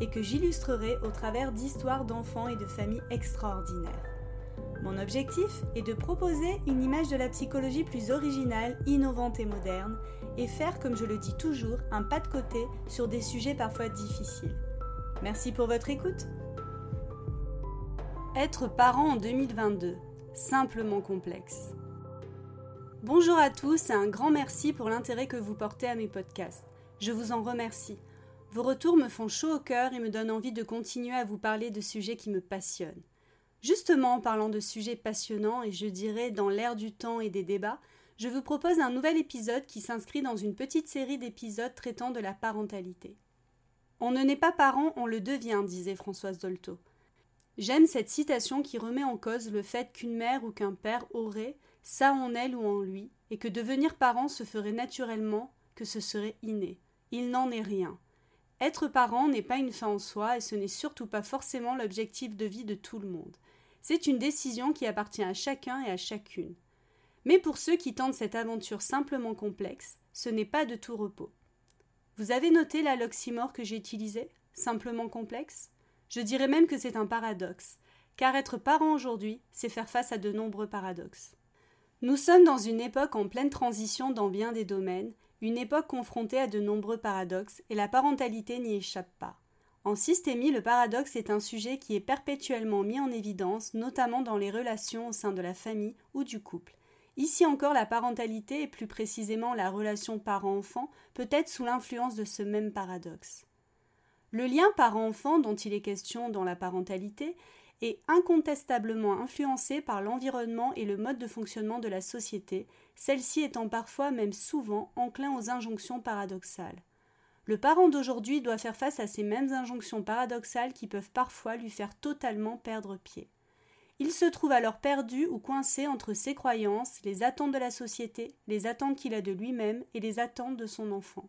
et que j'illustrerai au travers d'histoires d'enfants et de familles extraordinaires. Mon objectif est de proposer une image de la psychologie plus originale, innovante et moderne, et faire, comme je le dis toujours, un pas de côté sur des sujets parfois difficiles. Merci pour votre écoute. Être parent en 2022, simplement complexe. Bonjour à tous et un grand merci pour l'intérêt que vous portez à mes podcasts. Je vous en remercie. Vos retours me font chaud au cœur et me donnent envie de continuer à vous parler de sujets qui me passionnent. Justement, en parlant de sujets passionnants et je dirais dans l'air du temps et des débats, je vous propose un nouvel épisode qui s'inscrit dans une petite série d'épisodes traitant de la parentalité. On ne naît pas parent, on le devient, disait Françoise Dolto. J'aime cette citation qui remet en cause le fait qu'une mère ou qu'un père aurait ça en elle ou en lui, et que devenir parent se ferait naturellement, que ce serait inné. Il n'en est rien. Être parent n'est pas une fin en soi et ce n'est surtout pas forcément l'objectif de vie de tout le monde. C'est une décision qui appartient à chacun et à chacune. Mais pour ceux qui tentent cette aventure simplement complexe, ce n'est pas de tout repos. Vous avez noté la loxymore que j'ai utilisée Simplement complexe? Je dirais même que c'est un paradoxe, car être parent aujourd'hui, c'est faire face à de nombreux paradoxes. Nous sommes dans une époque en pleine transition dans bien des domaines, une époque confrontée à de nombreux paradoxes, et la parentalité n'y échappe pas. En systémie, le paradoxe est un sujet qui est perpétuellement mis en évidence, notamment dans les relations au sein de la famille ou du couple. Ici encore, la parentalité, et plus précisément la relation parent-enfant, peut être sous l'influence de ce même paradoxe. Le lien parent-enfant dont il est question dans la parentalité est incontestablement influencé par l'environnement et le mode de fonctionnement de la société, celle-ci étant parfois même souvent enclin aux injonctions paradoxales. Le parent d'aujourd'hui doit faire face à ces mêmes injonctions paradoxales qui peuvent parfois lui faire totalement perdre pied. Il se trouve alors perdu ou coincé entre ses croyances, les attentes de la société, les attentes qu'il a de lui-même et les attentes de son enfant.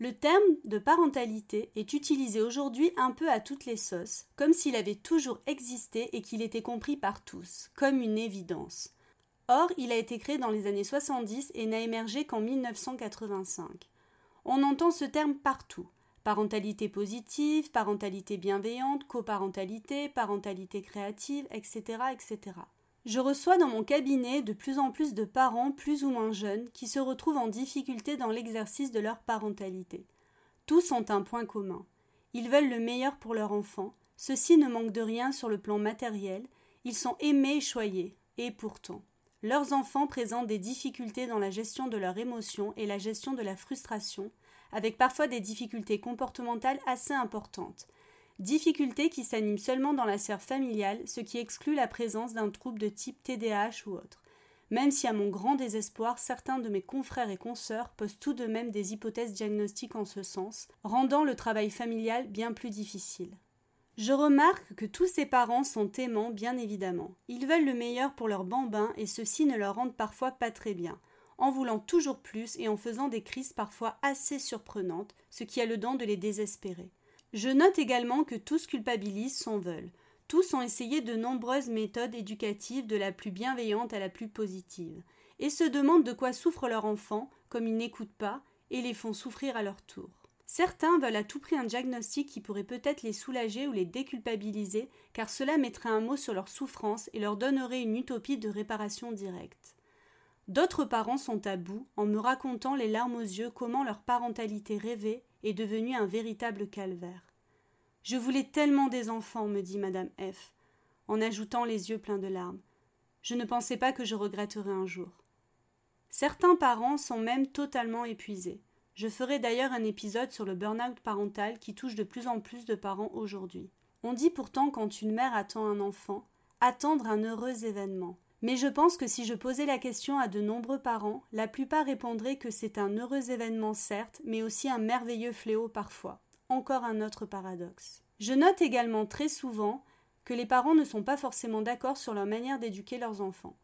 Le terme de parentalité est utilisé aujourd'hui un peu à toutes les sauces, comme s'il avait toujours existé et qu'il était compris par tous, comme une évidence. Or, il a été créé dans les années 70 et n'a émergé qu'en 1985. On entend ce terme partout. Parentalité positive, parentalité bienveillante, coparentalité, parentalité créative, etc., etc. Je reçois dans mon cabinet de plus en plus de parents plus ou moins jeunes qui se retrouvent en difficulté dans l'exercice de leur parentalité. Tous ont un point commun. Ils veulent le meilleur pour leur enfant, ceux-ci ne manquent de rien sur le plan matériel, ils sont aimés et choyés, et pourtant, leurs enfants présentent des difficultés dans la gestion de leurs émotions et la gestion de la frustration, avec parfois des difficultés comportementales assez importantes, difficultés qui s'animent seulement dans la sphère familiale, ce qui exclut la présence d'un trouble de type TDAH ou autre. Même si à mon grand désespoir, certains de mes confrères et consoeurs posent tout de même des hypothèses diagnostiques en ce sens, rendant le travail familial bien plus difficile. Je remarque que tous ces parents sont aimants, bien évidemment. Ils veulent le meilleur pour leurs bambins et ceux-ci ne leur rendent parfois pas très bien, en voulant toujours plus et en faisant des crises parfois assez surprenantes, ce qui a le don de les désespérer. Je note également que tous culpabilisent s'en veulent. Tous ont essayé de nombreuses méthodes éducatives de la plus bienveillante à la plus positive, et se demandent de quoi souffre leur enfant, comme ils n'écoutent pas, et les font souffrir à leur tour. Certains veulent à tout prix un diagnostic qui pourrait peut-être les soulager ou les déculpabiliser, car cela mettrait un mot sur leur souffrance et leur donnerait une utopie de réparation directe. D'autres parents sont à bout en me racontant les larmes aux yeux comment leur parentalité rêvée est devenue un véritable calvaire. Je voulais tellement des enfants, me dit madame F, en ajoutant les yeux pleins de larmes. Je ne pensais pas que je regretterais un jour. Certains parents sont même totalement épuisés. Je ferai d'ailleurs un épisode sur le burn-out parental qui touche de plus en plus de parents aujourd'hui. On dit pourtant quand une mère attend un enfant, attendre un heureux événement. Mais je pense que si je posais la question à de nombreux parents, la plupart répondraient que c'est un heureux événement certes, mais aussi un merveilleux fléau parfois. Encore un autre paradoxe. Je note également très souvent que les parents ne sont pas forcément d'accord sur leur manière d'éduquer leurs enfants.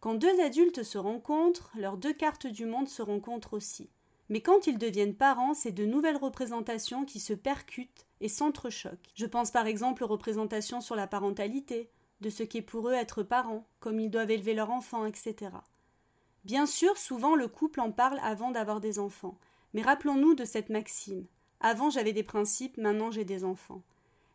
Quand deux adultes se rencontrent, leurs deux cartes du monde se rencontrent aussi. Mais quand ils deviennent parents, c'est de nouvelles représentations qui se percutent et s'entrechoquent. Je pense par exemple aux représentations sur la parentalité, de ce qu'est pour eux être parents, comme ils doivent élever leur enfant, etc. Bien sûr, souvent le couple en parle avant d'avoir des enfants, mais rappelons-nous de cette maxime. Avant j'avais des principes, maintenant j'ai des enfants.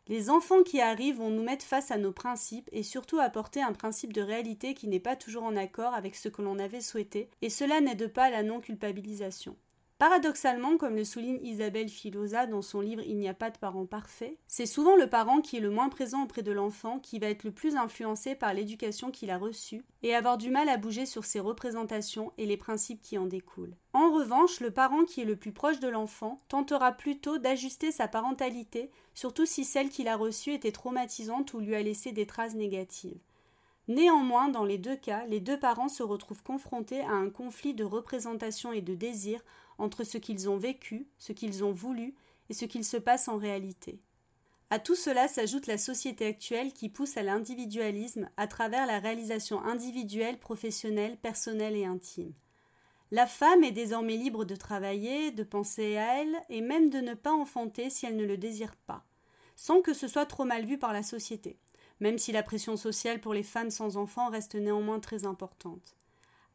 Les enfants qui arrivent vont nous mettre face à nos principes et surtout apporter un principe de réalité qui n'est pas toujours en accord avec ce que l'on avait souhaité, et cela n'aide pas à la non-culpabilisation. Paradoxalement, comme le souligne Isabelle Filosa dans son livre Il n'y a pas de parents parfaits, c'est souvent le parent qui est le moins présent auprès de l'enfant qui va être le plus influencé par l'éducation qu'il a reçue et avoir du mal à bouger sur ses représentations et les principes qui en découlent. En revanche, le parent qui est le plus proche de l'enfant tentera plutôt d'ajuster sa parentalité, surtout si celle qu'il a reçue était traumatisante ou lui a laissé des traces négatives. Néanmoins, dans les deux cas, les deux parents se retrouvent confrontés à un conflit de représentation et de désir entre ce qu'ils ont vécu, ce qu'ils ont voulu et ce qu'il se passe en réalité. À tout cela s'ajoute la société actuelle qui pousse à l'individualisme à travers la réalisation individuelle, professionnelle, personnelle et intime. La femme est désormais libre de travailler, de penser à elle et même de ne pas enfanter si elle ne le désire pas, sans que ce soit trop mal vu par la société, même si la pression sociale pour les femmes sans enfants reste néanmoins très importante.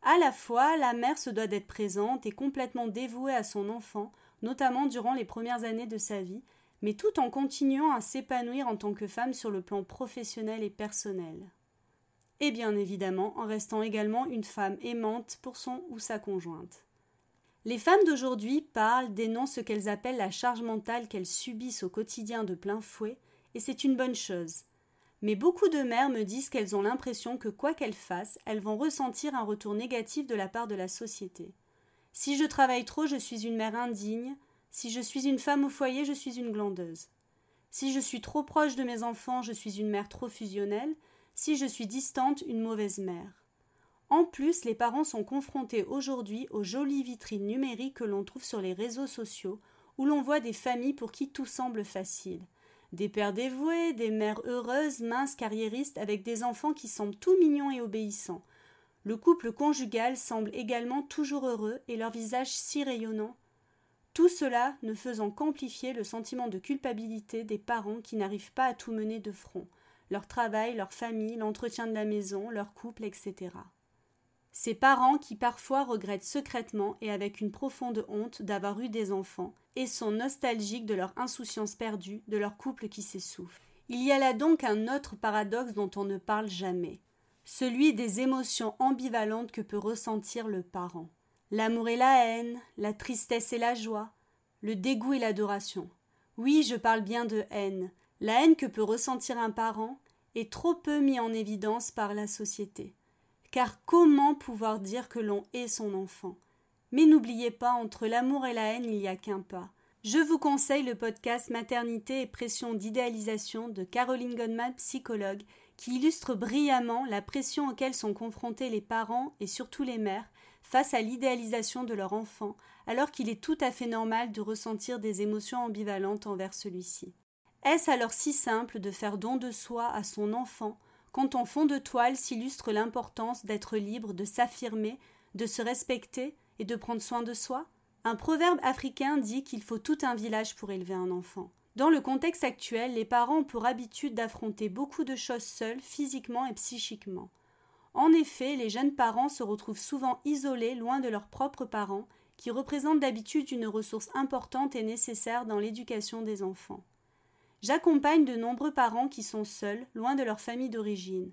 À la fois, la mère se doit d'être présente et complètement dévouée à son enfant, notamment durant les premières années de sa vie, mais tout en continuant à s'épanouir en tant que femme sur le plan professionnel et personnel. Et bien évidemment en restant également une femme aimante pour son ou sa conjointe. Les femmes d'aujourd'hui parlent, dénoncent ce qu'elles appellent la charge mentale qu'elles subissent au quotidien de plein fouet, et c'est une bonne chose. Mais beaucoup de mères me disent qu'elles ont l'impression que quoi qu'elles fassent, elles vont ressentir un retour négatif de la part de la société. Si je travaille trop, je suis une mère indigne. Si je suis une femme au foyer, je suis une glandeuse. Si je suis trop proche de mes enfants, je suis une mère trop fusionnelle. Si je suis distante, une mauvaise mère. En plus, les parents sont confrontés aujourd'hui aux jolies vitrines numériques que l'on trouve sur les réseaux sociaux, où l'on voit des familles pour qui tout semble facile. Des pères dévoués, des mères heureuses, minces, carriéristes, avec des enfants qui semblent tout mignons et obéissants. Le couple conjugal semble également toujours heureux et leur visage si rayonnant. Tout cela ne faisant qu'amplifier le sentiment de culpabilité des parents qui n'arrivent pas à tout mener de front leur travail, leur famille, l'entretien de la maison, leur couple, etc. Ces parents qui parfois regrettent secrètement et avec une profonde honte d'avoir eu des enfants et sont nostalgiques de leur insouciance perdue, de leur couple qui s'essouffle. Il y a là donc un autre paradoxe dont on ne parle jamais, celui des émotions ambivalentes que peut ressentir le parent. L'amour et la haine, la tristesse et la joie, le dégoût et l'adoration. Oui, je parle bien de haine. La haine que peut ressentir un parent est trop peu mis en évidence par la société. Car comment pouvoir dire que l'on est son enfant? Mais n'oubliez pas, entre l'amour et la haine, il n'y a qu'un pas. Je vous conseille le podcast Maternité et pression d'idéalisation de Caroline Goldman, psychologue, qui illustre brillamment la pression auxquelles sont confrontés les parents et surtout les mères face à l'idéalisation de leur enfant, alors qu'il est tout à fait normal de ressentir des émotions ambivalentes envers celui-ci. Est-ce alors si simple de faire don de soi à son enfant quand en fond de toile s'illustre l'importance d'être libre, de s'affirmer, de se respecter, et de prendre soin de soi Un proverbe africain dit qu'il faut tout un village pour élever un enfant. Dans le contexte actuel, les parents ont pour habitude d'affronter beaucoup de choses seuls, physiquement et psychiquement. En effet, les jeunes parents se retrouvent souvent isolés, loin de leurs propres parents, qui représentent d'habitude une ressource importante et nécessaire dans l'éducation des enfants. J'accompagne de nombreux parents qui sont seuls, loin de leur famille d'origine.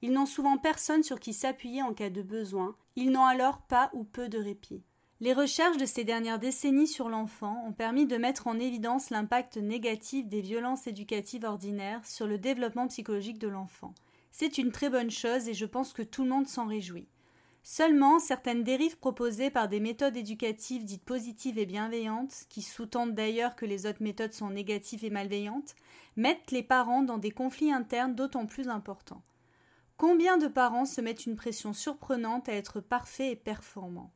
Ils n'ont souvent personne sur qui s'appuyer en cas de besoin, ils n'ont alors pas ou peu de répit. Les recherches de ces dernières décennies sur l'enfant ont permis de mettre en évidence l'impact négatif des violences éducatives ordinaires sur le développement psychologique de l'enfant. C'est une très bonne chose et je pense que tout le monde s'en réjouit. Seulement, certaines dérives proposées par des méthodes éducatives dites positives et bienveillantes, qui sous-tendent d'ailleurs que les autres méthodes sont négatives et malveillantes, mettent les parents dans des conflits internes d'autant plus importants. Combien de parents se mettent une pression surprenante à être parfaits et performants?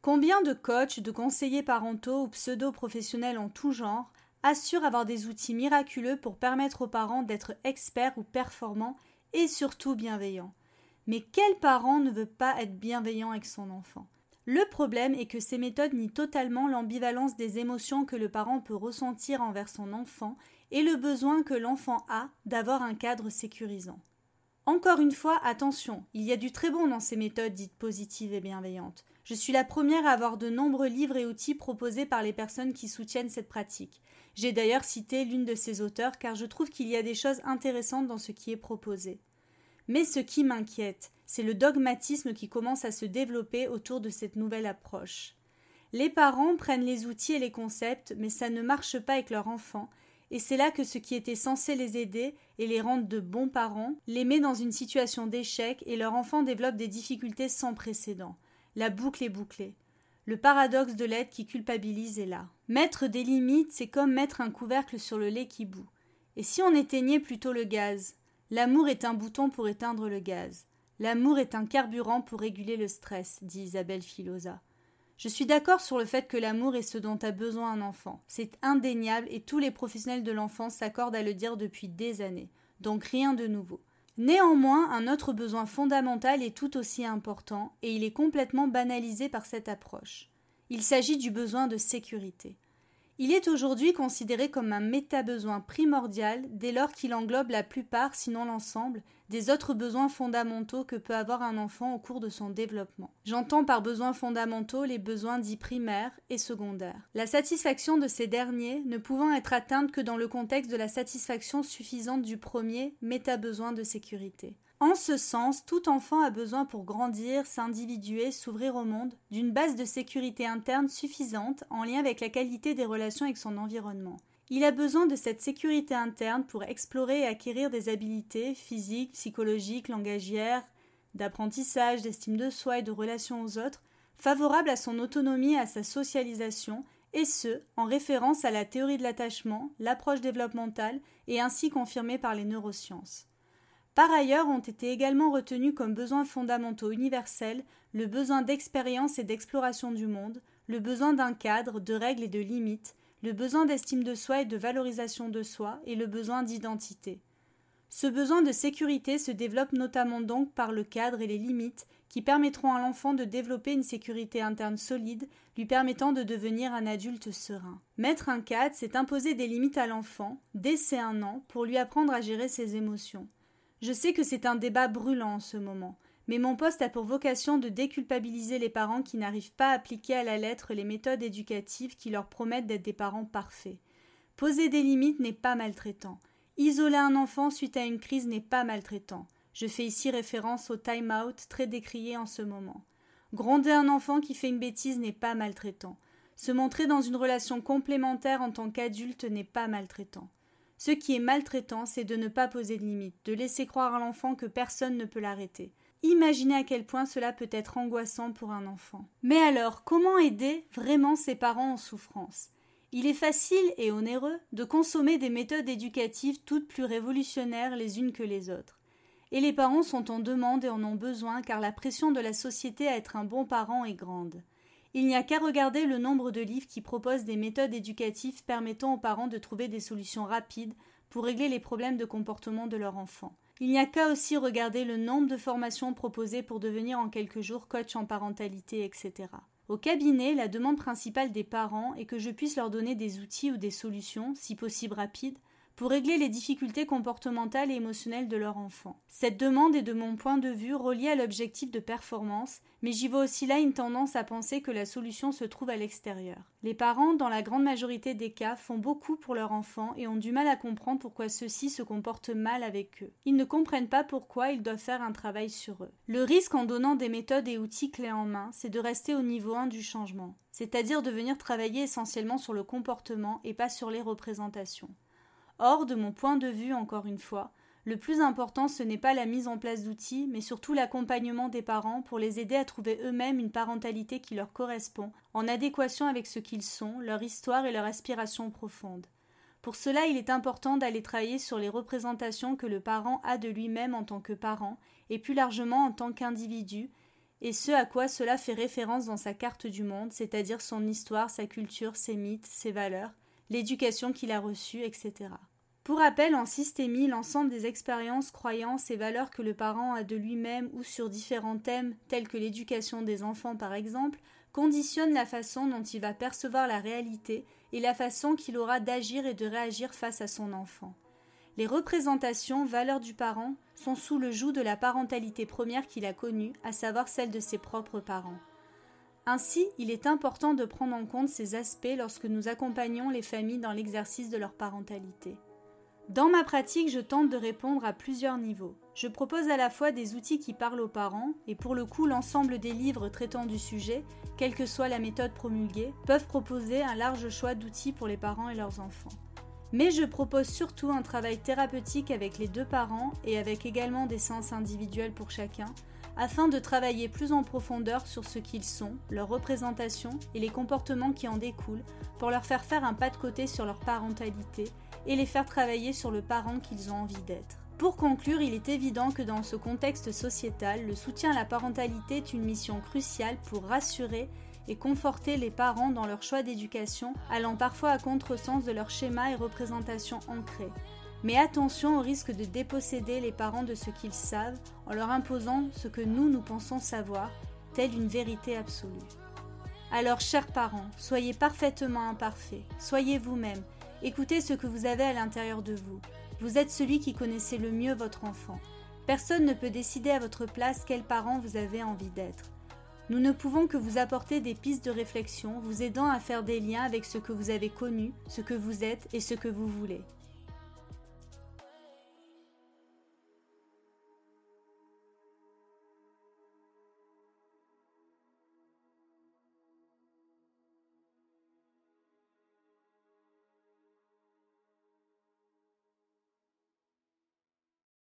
Combien de coachs, de conseillers parentaux ou pseudo-professionnels en tout genre assure avoir des outils miraculeux pour permettre aux parents d'être experts ou performants et surtout bienveillants? Mais quel parent ne veut pas être bienveillant avec son enfant? Le problème est que ces méthodes nient totalement l'ambivalence des émotions que le parent peut ressentir envers son enfant et le besoin que l'enfant a d'avoir un cadre sécurisant. Encore une fois, attention, il y a du très bon dans ces méthodes dites positives et bienveillantes. Je suis la première à avoir de nombreux livres et outils proposés par les personnes qui soutiennent cette pratique. J'ai d'ailleurs cité l'une de ces auteurs car je trouve qu'il y a des choses intéressantes dans ce qui est proposé. Mais ce qui m'inquiète, c'est le dogmatisme qui commence à se développer autour de cette nouvelle approche. Les parents prennent les outils et les concepts, mais ça ne marche pas avec leur enfant, et c'est là que ce qui était censé les aider et les rendre de bons parents les met dans une situation d'échec et leur enfant développe des difficultés sans précédent. La boucle est bouclée. Le paradoxe de l'aide qui culpabilise est là. Mettre des limites, c'est comme mettre un couvercle sur le lait qui bout. Et si on éteignait plutôt le gaz? L'amour est un bouton pour éteindre le gaz. L'amour est un carburant pour réguler le stress, dit Isabelle Filosa. Je suis d'accord sur le fait que l'amour est ce dont a besoin un enfant. C'est indéniable et tous les professionnels de l'enfance s'accordent à le dire depuis des années. Donc rien de nouveau. Néanmoins, un autre besoin fondamental est tout aussi important et il est complètement banalisé par cette approche. Il s'agit du besoin de sécurité. Il est aujourd'hui considéré comme un méta-besoin primordial dès lors qu'il englobe la plupart, sinon l'ensemble, des autres besoins fondamentaux que peut avoir un enfant au cours de son développement. J'entends par besoins fondamentaux les besoins dits primaires et secondaires. La satisfaction de ces derniers ne pouvant être atteinte que dans le contexte de la satisfaction suffisante du premier méta-besoin de sécurité. En ce sens, tout enfant a besoin pour grandir, s'individuer, s'ouvrir au monde, d'une base de sécurité interne suffisante en lien avec la qualité des relations avec son environnement. Il a besoin de cette sécurité interne pour explorer et acquérir des habiletés physiques, psychologiques, langagières, d'apprentissage, d'estime de soi et de relation aux autres, favorables à son autonomie et à sa socialisation, et ce, en référence à la théorie de l'attachement, l'approche développementale et ainsi confirmée par les neurosciences. Par ailleurs ont été également retenus comme besoins fondamentaux universels le besoin d'expérience et d'exploration du monde, le besoin d'un cadre, de règles et de limites, le besoin d'estime de soi et de valorisation de soi, et le besoin d'identité. Ce besoin de sécurité se développe notamment donc par le cadre et les limites qui permettront à l'enfant de développer une sécurité interne solide, lui permettant de devenir un adulte serein. Mettre un cadre, c'est imposer des limites à l'enfant, dès ses un an, pour lui apprendre à gérer ses émotions. Je sais que c'est un débat brûlant en ce moment, mais mon poste a pour vocation de déculpabiliser les parents qui n'arrivent pas à appliquer à la lettre les méthodes éducatives qui leur promettent d'être des parents parfaits. Poser des limites n'est pas maltraitant. Isoler un enfant suite à une crise n'est pas maltraitant. Je fais ici référence au time-out très décrié en ce moment. Gronder un enfant qui fait une bêtise n'est pas maltraitant. Se montrer dans une relation complémentaire en tant qu'adulte n'est pas maltraitant. Ce qui est maltraitant, c'est de ne pas poser de limites, de laisser croire à l'enfant que personne ne peut l'arrêter. Imaginez à quel point cela peut être angoissant pour un enfant. Mais alors, comment aider vraiment ses parents en souffrance? Il est facile et onéreux de consommer des méthodes éducatives toutes plus révolutionnaires les unes que les autres. Et les parents sont en demande et en ont besoin car la pression de la société à être un bon parent est grande. Il n'y a qu'à regarder le nombre de livres qui proposent des méthodes éducatives permettant aux parents de trouver des solutions rapides pour régler les problèmes de comportement de leur enfant. Il n'y a qu'à aussi regarder le nombre de formations proposées pour devenir en quelques jours coach en parentalité, etc. Au cabinet, la demande principale des parents est que je puisse leur donner des outils ou des solutions, si possible rapides, pour régler les difficultés comportementales et émotionnelles de leur enfant. Cette demande est de mon point de vue reliée à l'objectif de performance, mais j'y vois aussi là une tendance à penser que la solution se trouve à l'extérieur. Les parents, dans la grande majorité des cas, font beaucoup pour leur enfant et ont du mal à comprendre pourquoi ceux-ci se comportent mal avec eux. Ils ne comprennent pas pourquoi ils doivent faire un travail sur eux. Le risque en donnant des méthodes et outils clés en main, c'est de rester au niveau 1 du changement, c'est-à-dire de venir travailler essentiellement sur le comportement et pas sur les représentations. Or, de mon point de vue, encore une fois, le plus important, ce n'est pas la mise en place d'outils, mais surtout l'accompagnement des parents pour les aider à trouver eux-mêmes une parentalité qui leur correspond, en adéquation avec ce qu'ils sont, leur histoire et leur aspiration profonde. Pour cela, il est important d'aller travailler sur les représentations que le parent a de lui-même en tant que parent, et plus largement en tant qu'individu, et ce à quoi cela fait référence dans sa carte du monde, c'est-à-dire son histoire, sa culture, ses mythes, ses valeurs, l'éducation qu'il a reçue, etc. Pour rappel, en systémie, l'ensemble des expériences, croyances et valeurs que le parent a de lui-même ou sur différents thèmes, tels que l'éducation des enfants par exemple, conditionne la façon dont il va percevoir la réalité et la façon qu'il aura d'agir et de réagir face à son enfant. Les représentations, valeurs du parent, sont sous le joug de la parentalité première qu'il a connue, à savoir celle de ses propres parents. Ainsi, il est important de prendre en compte ces aspects lorsque nous accompagnons les familles dans l'exercice de leur parentalité. Dans ma pratique, je tente de répondre à plusieurs niveaux. Je propose à la fois des outils qui parlent aux parents, et pour le coup l'ensemble des livres traitant du sujet, quelle que soit la méthode promulguée, peuvent proposer un large choix d'outils pour les parents et leurs enfants. Mais je propose surtout un travail thérapeutique avec les deux parents et avec également des séances individuelles pour chacun, afin de travailler plus en profondeur sur ce qu'ils sont, leur représentation et les comportements qui en découlent, pour leur faire faire un pas de côté sur leur parentalité et les faire travailler sur le parent qu'ils ont envie d'être. Pour conclure, il est évident que dans ce contexte sociétal, le soutien à la parentalité est une mission cruciale pour rassurer et conforter les parents dans leur choix d'éducation, allant parfois à contresens de leur schéma et représentation ancrés. Mais attention au risque de déposséder les parents de ce qu'ils savent en leur imposant ce que nous nous pensons savoir, telle une vérité absolue. Alors, chers parents, soyez parfaitement imparfaits, soyez vous-même, écoutez ce que vous avez à l'intérieur de vous. Vous êtes celui qui connaissez le mieux votre enfant. Personne ne peut décider à votre place quel parent vous avez envie d'être. Nous ne pouvons que vous apporter des pistes de réflexion, vous aidant à faire des liens avec ce que vous avez connu, ce que vous êtes et ce que vous voulez.